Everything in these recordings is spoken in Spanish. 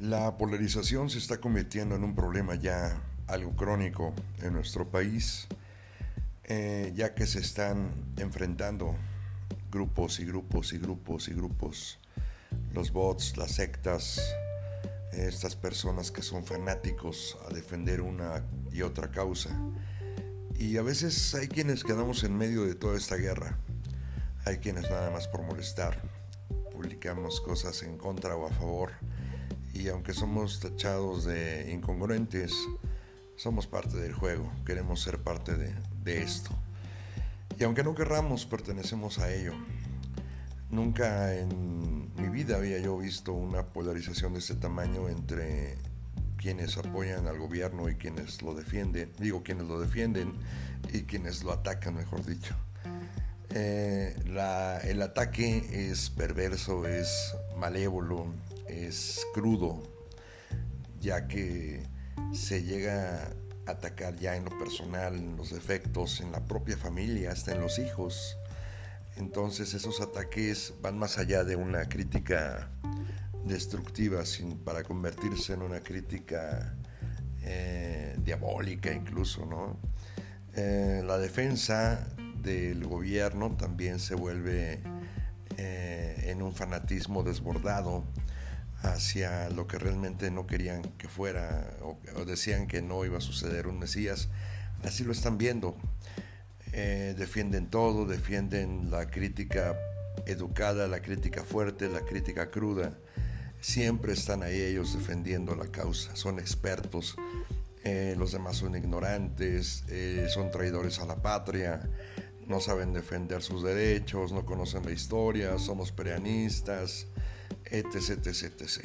La polarización se está convirtiendo en un problema ya algo crónico en nuestro país, eh, ya que se están enfrentando grupos y grupos y grupos y grupos, los bots, las sectas, estas personas que son fanáticos a defender una y otra causa. Y a veces hay quienes quedamos en medio de toda esta guerra, hay quienes nada más por molestar publicamos cosas en contra o a favor y aunque somos tachados de incongruentes, somos parte del juego, queremos ser parte de, esto. Y aunque no querramos, pertenecemos a ello. Nunca en mi vida había yo visto una polarización de este tamaño entre quienes apoyan al gobierno y quienes lo defienden, digo quienes lo defienden y quienes lo atacan, mejor dicho. Eh, el ataque es perverso, es malévolo, es crudo, ya que se llega a atacar ya en lo personal, en los defectos, en la propia familia, hasta en los hijos. Entonces esos ataques van más allá de una crítica destructiva sin, para convertirse en una crítica eh, diabólica incluso, ¿no? Eh, la defensa del gobierno también se vuelve eh, en un fanatismo desbordado hacia lo que realmente no querían que fuera o, decían que no iba a suceder un Mesías. Así lo están viendo. Eh, defienden todo, defienden la crítica educada, la crítica fuerte, la crítica cruda. Siempre están ahí ellos defendiendo la causa, son expertos. Eh, los demás son ignorantes, son traidores a la patria, no saben defender sus derechos, no conocen la historia, somos pereanistas, etc, etc, etc.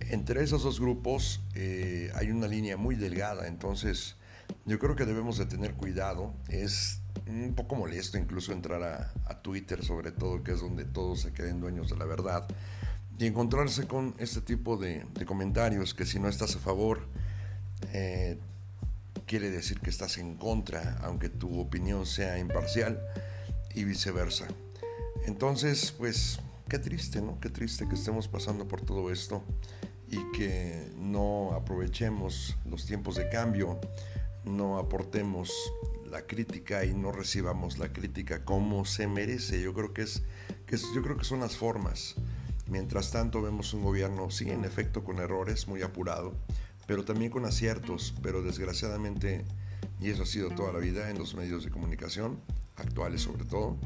Entre esos dos grupos eh, hay una línea muy delgada, entonces yo creo que debemos de tener cuidado. Es un poco molesto incluso entrar a, Twitter, sobre todo, que es donde todos se queden dueños de la verdad, y encontrarse con este tipo de, comentarios que si no estás a favor, eh, quiere decir que estás en contra, aunque tu opinión sea imparcial y viceversa. Entonces, pues, qué triste, ¿no? Qué triste que estemos pasando por todo esto y que no aprovechemos los tiempos de cambio, no aportemos la crítica y no recibamos la crítica como se merece. Yo creo que es, que yo creo que son las formas. Mientras tanto vemos un gobierno, sí, en efecto, con errores, muy apurado, pero también con aciertos, pero desgraciadamente, y eso ha sido toda la vida en los medios de comunicación, actuales sobre todo,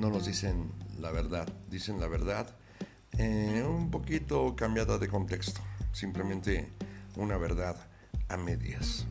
no nos dicen la verdad, dicen la verdad eh, un poquito cambiada de contexto, simplemente una verdad a medias.